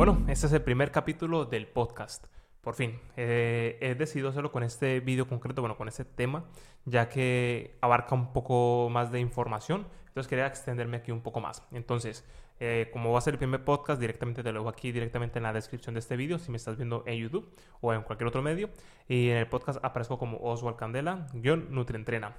Bueno, este es el primer capítulo del podcast. Por fin, eh, he decidido hacerlo con este vídeo concreto, bueno, con este tema, ya que abarca un poco más de información. Entonces quería extenderme aquí un poco más. Entonces, eh, como va a ser el primer podcast, directamente te lo dejo aquí directamente en la descripción de este vídeo, si me estás viendo en YouTube o en cualquier otro medio. Y en el podcast aparezco como Oswald Candela, guion Nutrientrena.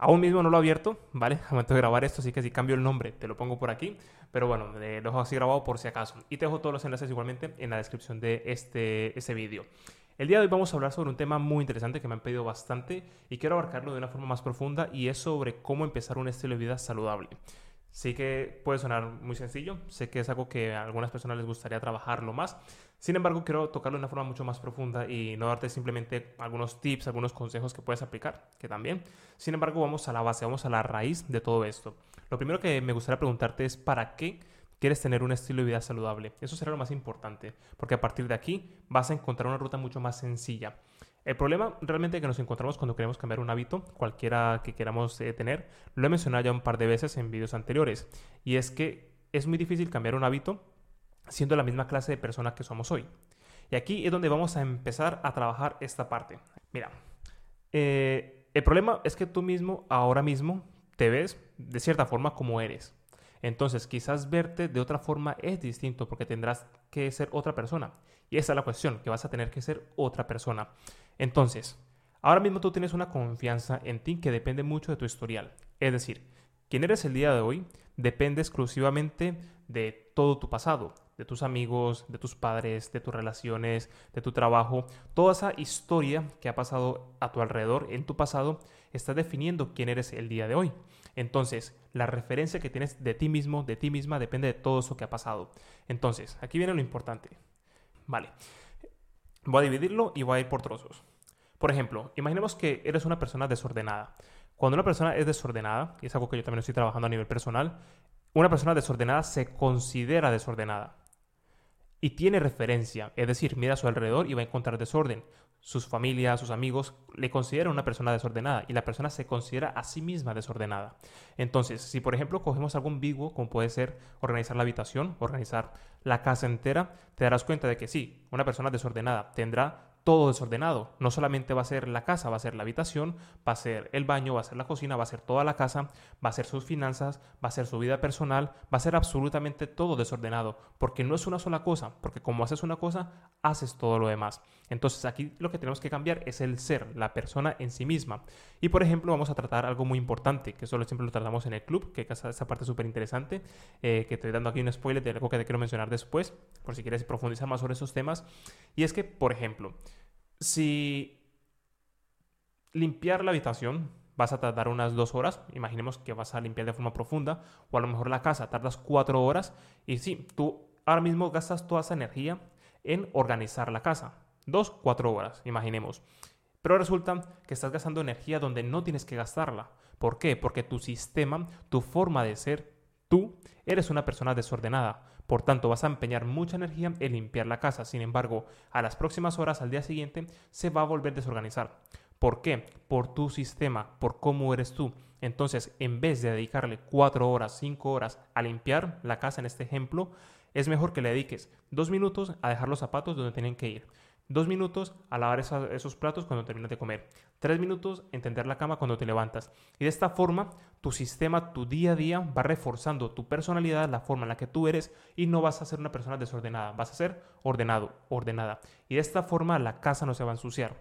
Aún mismo no lo he abierto, ¿vale? Al momento de grabar esto, así que si cambio el nombre, te lo pongo por aquí. Pero bueno, lo dejo así grabado por si acaso. Y te dejo todos los enlaces igualmente en la descripción de este, este vídeo. El día de hoy vamos a hablar sobre un tema muy interesante que me han pedido bastante y quiero abarcarlo de una forma más profunda y es sobre cómo empezar un estilo de vida saludable. Sí que puede sonar muy sencillo, sé que es algo que a algunas personas les gustaría trabajarlo más, sin embargo quiero tocarlo de una forma mucho más profunda y no darte simplemente algunos tips, algunos consejos que puedes aplicar, que también. Sin embargo vamos a la base, vamos a la raíz de todo esto. Lo primero que me gustaría preguntarte es ¿para qué quieres tener un estilo de vida saludable? Eso será lo más importante, porque a partir de aquí vas a encontrar una ruta mucho más sencilla. El problema realmente que nos encontramos cuando queremos cambiar un hábito, cualquiera que queramos eh, tener, lo he mencionado ya un par de veces en vídeos anteriores, y es que es muy difícil cambiar un hábito siendo la misma clase de persona que somos hoy. Y aquí es donde vamos a empezar a trabajar esta parte. Mira, eh, el problema es que tú mismo, ahora mismo, te ves de cierta forma como eres. Entonces, quizás verte de otra forma es distinto porque tendrás que ser otra persona. Y esa es la cuestión, que vas a tener que ser otra persona. Entonces, ahora mismo tú tienes una confianza en ti que depende mucho de tu historial. Es decir, quién eres el día de hoy depende exclusivamente de todo tu pasado, de tus amigos, de tus padres, de tus relaciones, de tu trabajo. Toda esa historia que ha pasado a tu alrededor en tu pasado está definiendo quién eres el día de hoy. Entonces, la referencia que tienes de ti mismo, de ti misma, depende de todo eso que ha pasado. Entonces, aquí viene lo importante. Vale. Voy a dividirlo y voy a ir por trozos. Por ejemplo, imaginemos que eres una persona desordenada. Cuando una persona es desordenada, y es algo que yo también estoy trabajando a nivel personal, una persona desordenada se considera desordenada y tiene referencia, es decir, mira a su alrededor y va a encontrar desorden. Sus familias, sus amigos le consideran una persona desordenada y la persona se considera a sí misma desordenada. Entonces, si por ejemplo cogemos algo ambiguo, como puede ser organizar la habitación, organizar la casa entera, te darás cuenta de que sí, una persona desordenada tendrá todo desordenado. No solamente va a ser la casa, va a ser la habitación, va a ser el baño, va a ser la cocina, va a ser toda la casa, va a ser sus finanzas, va a ser su vida personal, va a ser absolutamente todo desordenado, porque no es una sola cosa, porque como haces una cosa, haces todo lo demás. Entonces aquí lo que tenemos que cambiar es el ser, la persona en sí misma. Y por ejemplo vamos a tratar algo muy importante, que solo siempre lo tratamos en el club, que es esa parte súper interesante, eh, que estoy dando aquí un spoiler de algo que te quiero mencionar después, por si quieres profundizar más sobre esos temas. Y es que, por ejemplo, si limpiar la habitación vas a tardar unas dos horas, imaginemos que vas a limpiar de forma profunda, o a lo mejor la casa tardas cuatro horas, y sí, tú ahora mismo gastas toda esa energía en organizar la casa. Dos, cuatro horas, imaginemos. Pero resulta que estás gastando energía donde no tienes que gastarla. ¿Por qué? Porque tu sistema, tu forma de ser, tú, eres una persona desordenada. Por tanto, vas a empeñar mucha energía en limpiar la casa. Sin embargo, a las próximas horas, al día siguiente, se va a volver a desorganizar. ¿Por qué? Por tu sistema, por cómo eres tú. Entonces, en vez de dedicarle cuatro horas, cinco horas a limpiar la casa en este ejemplo, es mejor que le dediques dos minutos a dejar los zapatos donde tienen que ir. Dos minutos a lavar esos platos cuando terminas de comer. Tres minutos en tender la cama cuando te levantas. Y de esta forma, tu sistema, tu día a día va reforzando tu personalidad, la forma en la que tú eres y no vas a ser una persona desordenada. Vas a ser ordenado, ordenada. Y de esta forma la casa no se va a ensuciar.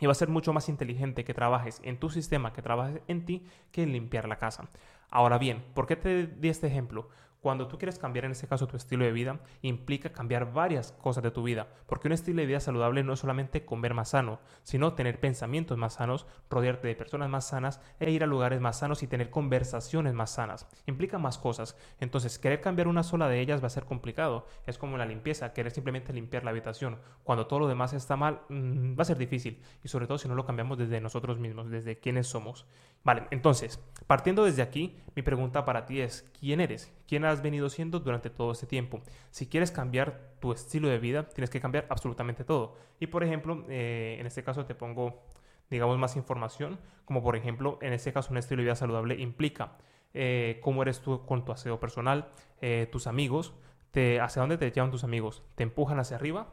Y va a ser mucho más inteligente que trabajes en tu sistema, que trabajes en ti, que limpiar la casa. Ahora bien, ¿por qué te di este ejemplo? Cuando tú quieres cambiar en este caso tu estilo de vida, implica cambiar varias cosas de tu vida, porque un estilo de vida saludable no es solamente comer más sano, sino tener pensamientos más sanos, rodearte de personas más sanas e ir a lugares más sanos y tener conversaciones más sanas. Implica más cosas. Entonces, querer cambiar una sola de ellas va a ser complicado. Es como la limpieza, querer simplemente limpiar la habitación. Cuando todo lo demás está mal, mm, va a ser difícil. Y sobre todo si no lo cambiamos desde nosotros mismos, desde quiénes somos. Vale, entonces, partiendo desde aquí, mi pregunta para ti es, ¿quién eres? ¿Quién has venido siendo durante todo este tiempo? Si quieres cambiar tu estilo de vida, tienes que cambiar absolutamente todo. Y por ejemplo, eh, en este caso te pongo, digamos, más información, como por ejemplo, en este caso un estilo de vida saludable implica eh, cómo eres tú con tu aseo personal, eh, tus amigos, te, ¿hacia dónde te llevan tus amigos? ¿Te empujan hacia arriba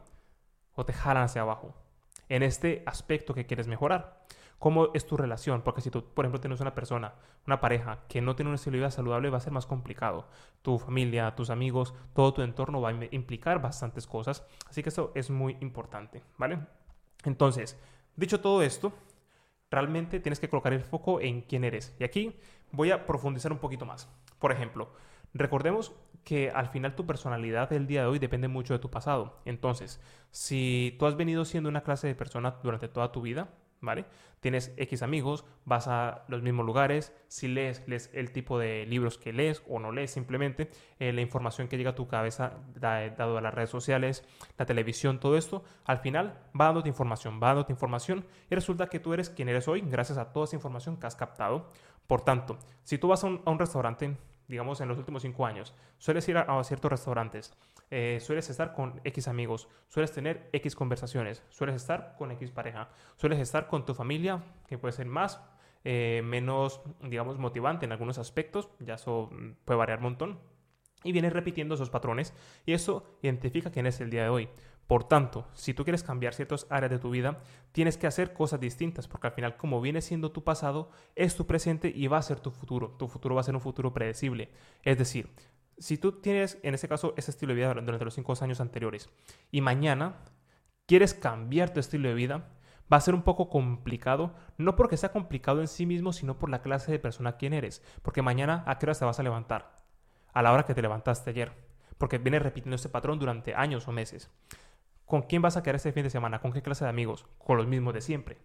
o te jalan hacia abajo? En este aspecto que quieres mejorar. ¿Cómo es tu relación? Porque si tú, por ejemplo, tienes una persona, una pareja que no tiene una estilo de vida saludable, va a ser más complicado. Tu familia, tus amigos, todo tu entorno va a implicar bastantes cosas. Así que eso es muy importante, ¿vale? Entonces, dicho todo esto, realmente tienes que colocar el foco en quién eres. Y aquí voy a profundizar un poquito más. Por ejemplo, recordemos que al final tu personalidad del día de hoy depende mucho de tu pasado. Entonces, si tú has venido siendo una clase de persona durante toda tu vida, ¿vale? Tienes X amigos, vas a los mismos lugares, si lees, lees el tipo de libros que lees o no lees simplemente, eh, la información que llega a tu cabeza dado a las redes sociales, la televisión, todo esto, al final va dándote información, va dándote información y resulta que tú eres quien eres hoy gracias a toda esa información que has captado. Por tanto, si tú vas a un restaurante, digamos en los últimos cinco años, sueles ir a, ciertos restaurantes, eh, sueles estar con X amigos, sueles tener X conversaciones, sueles estar con X pareja, sueles estar con tu familia, que puede ser más, eh, menos, digamos, motivante en algunos aspectos, ya eso mm, puede variar un montón, y vienes repitiendo esos patrones, y eso identifica quién es el día de hoy. Por tanto, si tú quieres cambiar ciertas áreas de tu vida, tienes que hacer cosas distintas, porque al final, como viene siendo tu pasado, es tu presente y va a ser tu futuro. Tu futuro va a ser un futuro predecible. Es decir, si tú tienes, en este caso, ese estilo de vida durante los cinco años anteriores, y mañana quieres cambiar tu estilo de vida, va a ser un poco complicado, no porque sea complicado en sí mismo, sino por la clase de persona quien eres. Porque mañana, ¿a qué hora te vas a levantar? A la hora que te levantaste ayer. Porque vienes repitiendo este patrón durante años o meses. ¿Con quién vas a quedar este fin de semana? ¿Con qué clase de amigos? Con los mismos de siempre.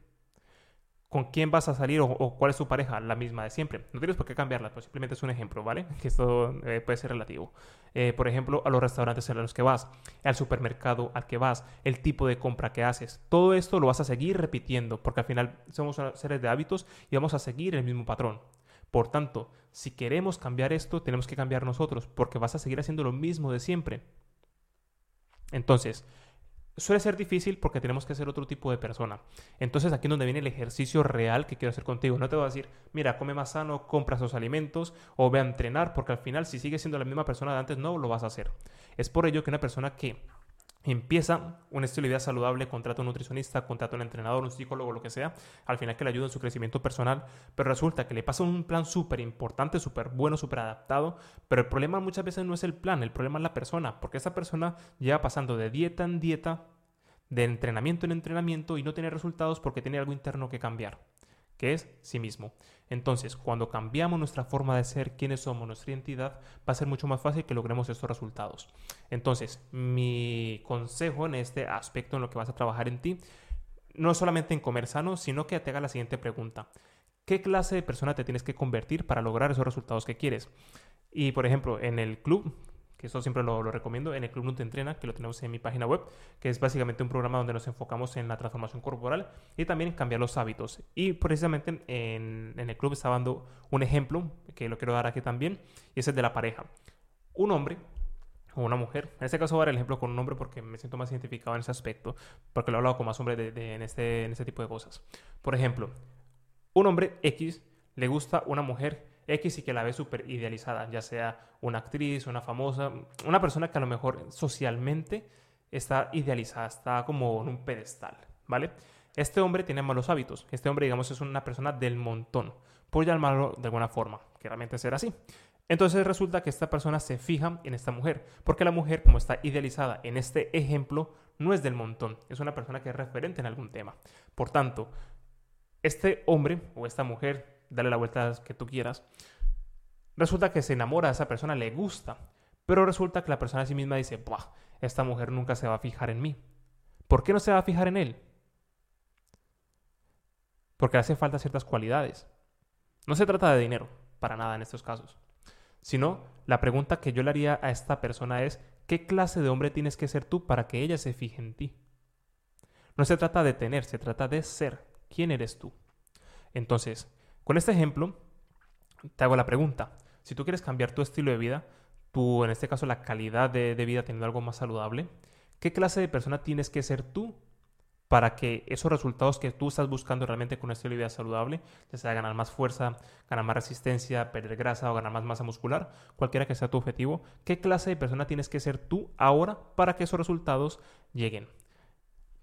¿Con quién vas a salir o, cuál es tu pareja? La misma de siempre. No tienes por qué cambiarla, pero simplemente es un ejemplo, ¿vale? Que esto eh, puede ser relativo. Eh, por ejemplo, a los restaurantes a los que vas, al supermercado al que vas, el tipo de compra que haces. Todo esto lo vas a seguir repitiendo, porque al final somos seres de hábitos y vamos a seguir el mismo patrón. Por tanto, si queremos cambiar esto, tenemos que cambiar nosotros, porque vas a seguir haciendo lo mismo de siempre. Entonces, suele ser difícil porque tenemos que ser otro tipo de persona. Entonces aquí es donde viene el ejercicio real que quiero hacer contigo. No te voy a decir, mira, come más sano, compra esos alimentos o ve a entrenar, porque al final si sigues siendo la misma persona de antes no lo vas a hacer. Es por ello que una persona que empieza un estilo saludable, contrata un nutricionista, contrata un entrenador, un psicólogo, lo que sea, al final que le ayude en su crecimiento personal, pero resulta que le pasa un plan súper importante, súper bueno, súper adaptado, pero el problema muchas veces no es el plan, el problema es la persona, porque esa persona lleva pasando de dieta en dieta, de entrenamiento en entrenamiento y no tiene resultados porque tiene algo interno que cambiar que es sí mismo. Entonces, cuando cambiamos nuestra forma de ser, quiénes somos, nuestra identidad, va a ser mucho más fácil que logremos estos resultados. Entonces, mi consejo en este aspecto, en lo que vas a trabajar en ti, no solamente en comer sano, sino que te haga la siguiente pregunta. ¿Qué clase de persona te tienes que convertir para lograr esos resultados que quieres? Y, por ejemplo, en el club que eso siempre lo, recomiendo, en el Club Nut Entrena, que lo tenemos en mi página web, que es básicamente un programa donde nos enfocamos en la transformación corporal y también cambiar los hábitos. Y precisamente en, el club estaba dando un ejemplo, que lo quiero dar aquí también, y es el de la pareja. Un hombre o una mujer. En este caso voy a dar el ejemplo con un hombre porque me siento más identificado en ese aspecto, porque lo he hablado con más hombres en, este, en este tipo de cosas. Por ejemplo, un hombre X le gusta una mujer X y que la ve súper idealizada, ya sea una actriz, una famosa, una persona que a lo mejor socialmente está idealizada, está como en un pedestal, ¿vale? Este hombre tiene malos hábitos, este hombre digamos es una persona del montón, por llamarlo de alguna forma, que realmente será así. Entonces resulta que esta persona se fija en esta mujer, porque la mujer, como está idealizada en este ejemplo, no es del montón, es una persona que es referente en algún tema. Por tanto, este hombre o esta mujer dale la vuelta que tú quieras, resulta que se enamora de esa persona, le gusta, pero resulta que la persona a sí misma dice, Buah, esta mujer nunca se va a fijar en mí. ¿Por qué no se va a fijar en él? Porque hace falta ciertas cualidades. No se trata de dinero, para nada en estos casos. Sino, la pregunta que yo le haría a esta persona es, ¿qué clase de hombre tienes que ser tú para que ella se fije en ti? No se trata de tener, se trata de ser. ¿Quién eres tú? Entonces, con este ejemplo, te hago la pregunta. Si tú quieres cambiar tu estilo de vida, tú, en este caso, la calidad de, vida teniendo algo más saludable, ¿qué clase de persona tienes que ser tú para que esos resultados que tú estás buscando realmente con un estilo de vida saludable, ya sea ganar más fuerza, ganar más resistencia, perder grasa o ganar más masa muscular, cualquiera que sea tu objetivo, ¿qué clase de persona tienes que ser tú ahora para que esos resultados lleguen?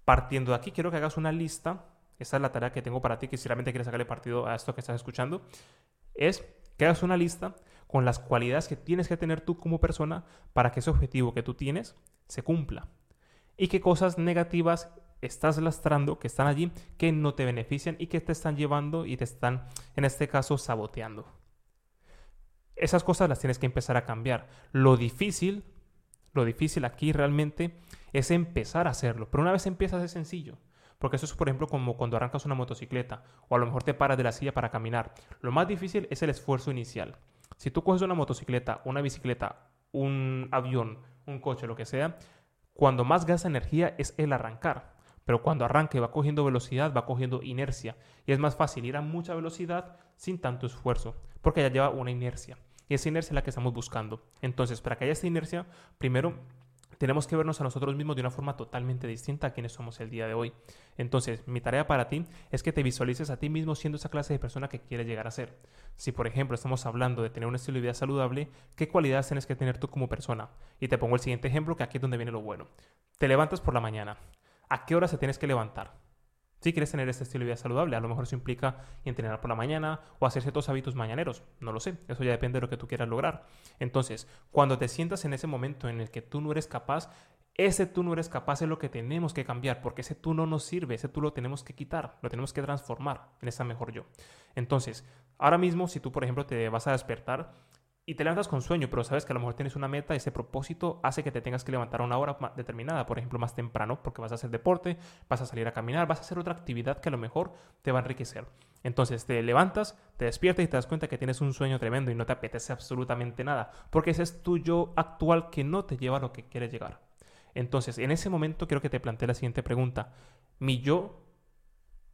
Partiendo de aquí, quiero que hagas una lista. Esta es la tarea que tengo para ti, que si realmente quieres sacarle partido a esto que estás escuchando, es que hagas una lista con las cualidades que tienes que tener tú como persona para que ese objetivo que tú tienes se cumpla. Y qué cosas negativas estás lastrando, que están allí, que no te benefician y que te están llevando y te están, en este caso, saboteando. Esas cosas las tienes que empezar a cambiar. Lo difícil, lo difícil aquí realmente es empezar a hacerlo. Pero una vez empiezas es sencillo. Porque eso es, por ejemplo, como cuando arrancas una motocicleta o a lo mejor te paras de la silla para caminar. Lo más difícil es el esfuerzo inicial. Si tú coges una motocicleta, una bicicleta, un avión, un coche, lo que sea, cuando más gasta energía es el arrancar. Pero cuando arranque va cogiendo velocidad, va cogiendo inercia. Y es más fácil ir a mucha velocidad sin tanto esfuerzo, porque ya lleva una inercia. Y esa inercia es la que estamos buscando. Entonces, para que haya esta inercia, primero tenemos que vernos a nosotros mismos de una forma totalmente distinta a quienes somos el día de hoy. Entonces, mi tarea para ti es que te visualices a ti mismo siendo esa clase de persona que quieres llegar a ser. Si, por ejemplo, estamos hablando de tener un estilo de vida saludable, ¿qué cualidades tienes que tener tú como persona? Y te pongo el siguiente ejemplo, que aquí es donde viene lo bueno. Te levantas por la mañana. ¿A qué hora se tienes que levantar? Si quieres tener este estilo de vida saludable, a lo mejor eso implica entrenar por la mañana o hacer ciertos hábitos mañaneros. No lo sé, eso ya depende de lo que tú quieras lograr. Entonces, cuando te sientas en ese momento en el que tú no eres capaz, ese tú no eres capaz es lo que tenemos que cambiar, porque ese tú no nos sirve, ese tú lo tenemos que quitar, lo tenemos que transformar en esa mejor yo. Entonces, ahora mismo, si tú, por ejemplo, te vas a despertar y te levantas con sueño, pero sabes que a lo mejor tienes una meta, ese propósito hace que te tengas que levantar a una hora determinada, por ejemplo, más temprano, porque vas a hacer deporte, vas a salir a caminar, vas a hacer otra actividad que a lo mejor te va a enriquecer. Entonces te levantas, te despiertas y te das cuenta que tienes un sueño tremendo y no te apetece absolutamente nada, porque ese es tu yo actual que no te lleva a lo que quieres llegar. Entonces, en ese momento quiero que te plantee la siguiente pregunta. Mi yo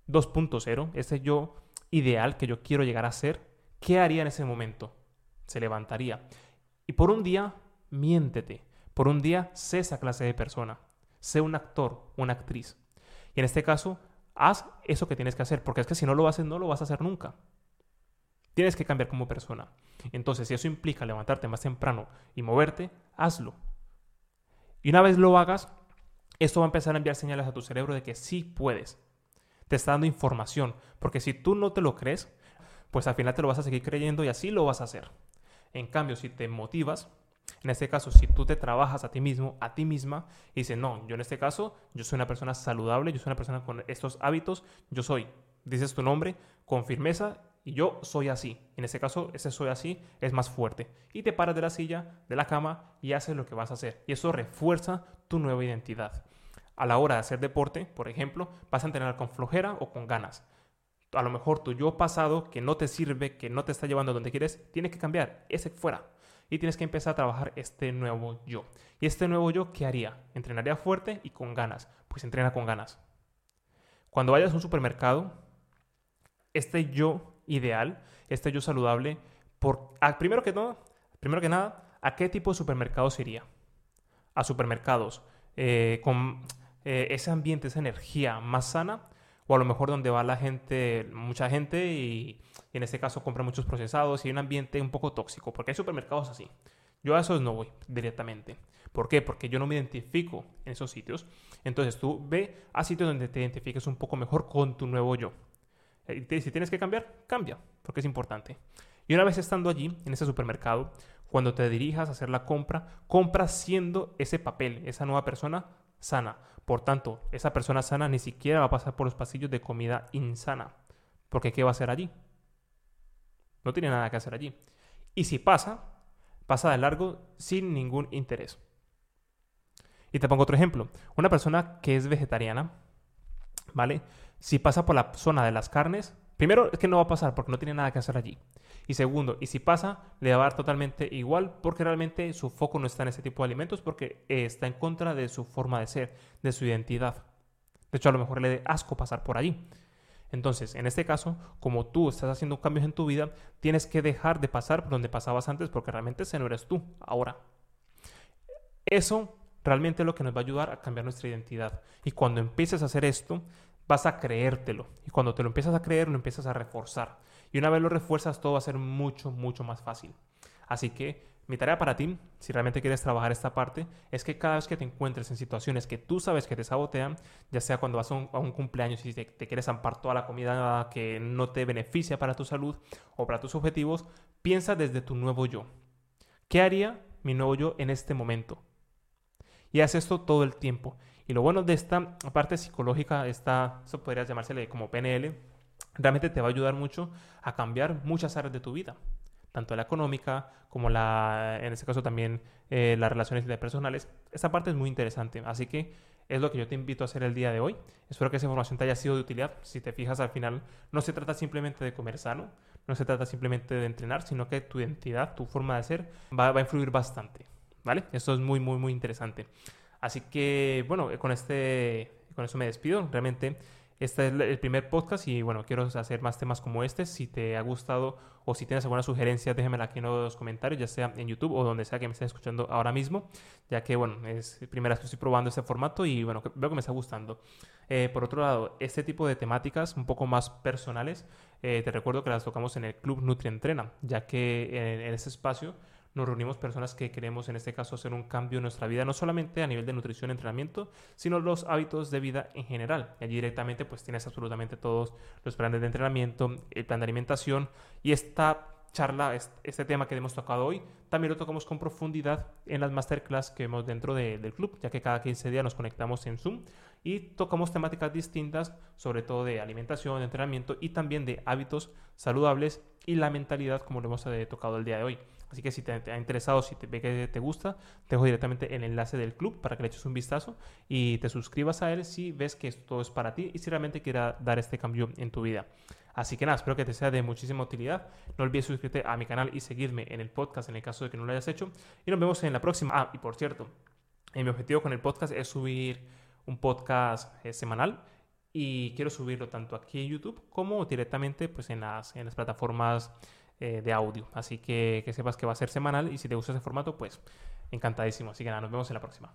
2.0, ese yo ideal que yo quiero llegar a ser, ¿qué haría en ese momento? Se levantaría. Y por un día, miéntete. Por un día, sé esa clase de persona. Sé un actor, una actriz. Y en este caso, haz eso que tienes que hacer, porque es que si no lo haces, no lo vas a hacer nunca. Tienes que cambiar como persona. Entonces, si eso implica levantarte más temprano y moverte, hazlo. Y una vez lo hagas, esto va a empezar a enviar señales a tu cerebro de que sí puedes. Te está dando información, porque si tú no te lo crees, pues al final te lo vas a seguir creyendo y así lo vas a hacer. En cambio, si te motivas, en este caso, si tú te trabajas a ti mismo, a ti misma, y dices, no, yo en este caso, yo soy una persona saludable, yo soy una persona con estos hábitos, yo soy, dices tu nombre con firmeza y yo soy así. En este caso, ese soy así es más fuerte. Y te paras de la silla, de la cama y haces lo que vas a hacer. Y eso refuerza tu nueva identidad. A la hora de hacer deporte, por ejemplo, vas a entrenar con flojera o con ganas a lo mejor tu yo pasado que no te sirve, que no te está llevando a donde quieres, tiene que cambiar, ese fuera. Y tienes que empezar a trabajar este nuevo yo. ¿Y este nuevo yo qué haría? Entrenaría fuerte y con ganas. Pues entrena con ganas. Cuando vayas a un supermercado, este yo ideal, este yo saludable, por, primero, que todo, primero que nada, ¿a qué tipo de supermercados iría? A supermercados eh, con eh, ese ambiente, esa energía más sana o a lo mejor donde va la gente, mucha gente y, en este caso compra muchos procesados y hay un ambiente un poco tóxico, porque hay supermercados así. Yo a esos no voy directamente. ¿Por qué? Porque yo no me identifico en esos sitios. Entonces tú ve a sitios donde te identifiques un poco mejor con tu nuevo yo. Eh, si tienes que cambiar, cambia, porque es importante. Y una vez estando allí, en ese supermercado, cuando te dirijas a hacer la compra, compra siendo ese papel, esa nueva persona sana. Por tanto, esa persona sana ni siquiera va a pasar por los pasillos de comida insana. Porque ¿qué va a hacer allí? No tiene nada que hacer allí. Y si pasa, pasa de largo sin ningún interés. Y te pongo otro ejemplo. Una persona que es vegetariana, ¿vale? Si pasa por la zona de las carnes, primero es que no va a pasar porque no tiene nada que hacer allí. Y segundo, y si pasa, le va a dar totalmente igual porque realmente su foco no está en ese tipo de alimentos porque eh, está en contra de su forma de ser, de su identidad. De hecho, a lo mejor le dé asco pasar por allí. Entonces, en este caso, como tú estás haciendo cambios en tu vida, tienes que dejar de pasar por donde pasabas antes porque realmente ese no eres tú ahora. Eso realmente es lo que nos va a ayudar a cambiar nuestra identidad. Y cuando empieces a hacer esto, vas a creértelo. Y cuando te lo empiezas a creer, lo empiezas a reforzar. Y una vez lo refuerzas, todo va a ser mucho, mucho más fácil. Así que mi tarea para ti, si realmente quieres trabajar esta parte, es que cada vez que te encuentres en situaciones que tú sabes que te sabotean, ya sea cuando vas a un, cumpleaños y te, te, quieres zampar toda la comida que no te beneficia para tu salud o para tus objetivos, piensa desde tu nuevo yo. ¿Qué haría mi nuevo yo en este momento? Y haz esto todo el tiempo. Y lo bueno de esta parte psicológica, esta, eso podría llamársele como PNL, realmente te va a ayudar mucho a cambiar muchas áreas de tu vida tanto la económica como la, en este caso también eh, las relaciones interpersonales. Esta parte es muy interesante, así que es lo que yo te invito a hacer el día de hoy. Espero que esa información te haya sido de utilidad. Si te fijas al final, no se trata simplemente de comer sano, no se trata simplemente de entrenar, sino que tu identidad, tu forma de ser va, va a influir bastante, ¿vale? Esto es muy, muy, muy interesante. Así que, bueno, con, este, con eso me despido. Realmente este es el primer podcast y bueno, quiero hacer más temas como este. Si te ha gustado o si tienes alguna sugerencia, déjamela aquí en los comentarios, ya sea en YouTube o donde sea que me estés escuchando ahora mismo, ya que bueno, es primera vez que estoy probando este formato y bueno, veo que me está gustando. Eh, por otro lado, este tipo de temáticas un poco más personales, eh, te recuerdo que las tocamos en el Club Nutrientrena, ya que en, en ese espacio nos reunimos personas que queremos en este caso hacer un cambio en nuestra vida, no solamente a nivel de nutrición entrenamiento, sino los hábitos de vida en general. Y allí directamente pues tienes absolutamente todos los planes de entrenamiento, el plan de alimentación y esta charla, este tema que hemos tocado hoy, también lo tocamos con profundidad en las masterclass que vemos dentro del club, ya que cada 15 días nos conectamos en Zoom y tocamos temáticas distintas, sobre todo de alimentación, de entrenamiento y también de hábitos saludables y la mentalidad como lo hemos eh, tocado el día de hoy. Así que si te, ha interesado, si te ve que te gusta, te dejo directamente el enlace del club para que le eches un vistazo y te suscribas a él si ves que esto es para ti y si realmente quieras dar este cambio en tu vida. Así que nada, espero que te sea de muchísima utilidad. No olvides suscribirte a mi canal y seguirme en el podcast en el caso de que no lo hayas hecho. Y nos vemos en la próxima. Ah, y por cierto, mi objetivo con el podcast es subir un podcast eh, semanal y quiero subirlo tanto aquí en YouTube como directamente pues, en, las, en las plataformas eh, de audio. Así que que sepas que va a ser semanal y si te gusta ese formato, pues encantadísimo. Así que nada, nos vemos en la próxima.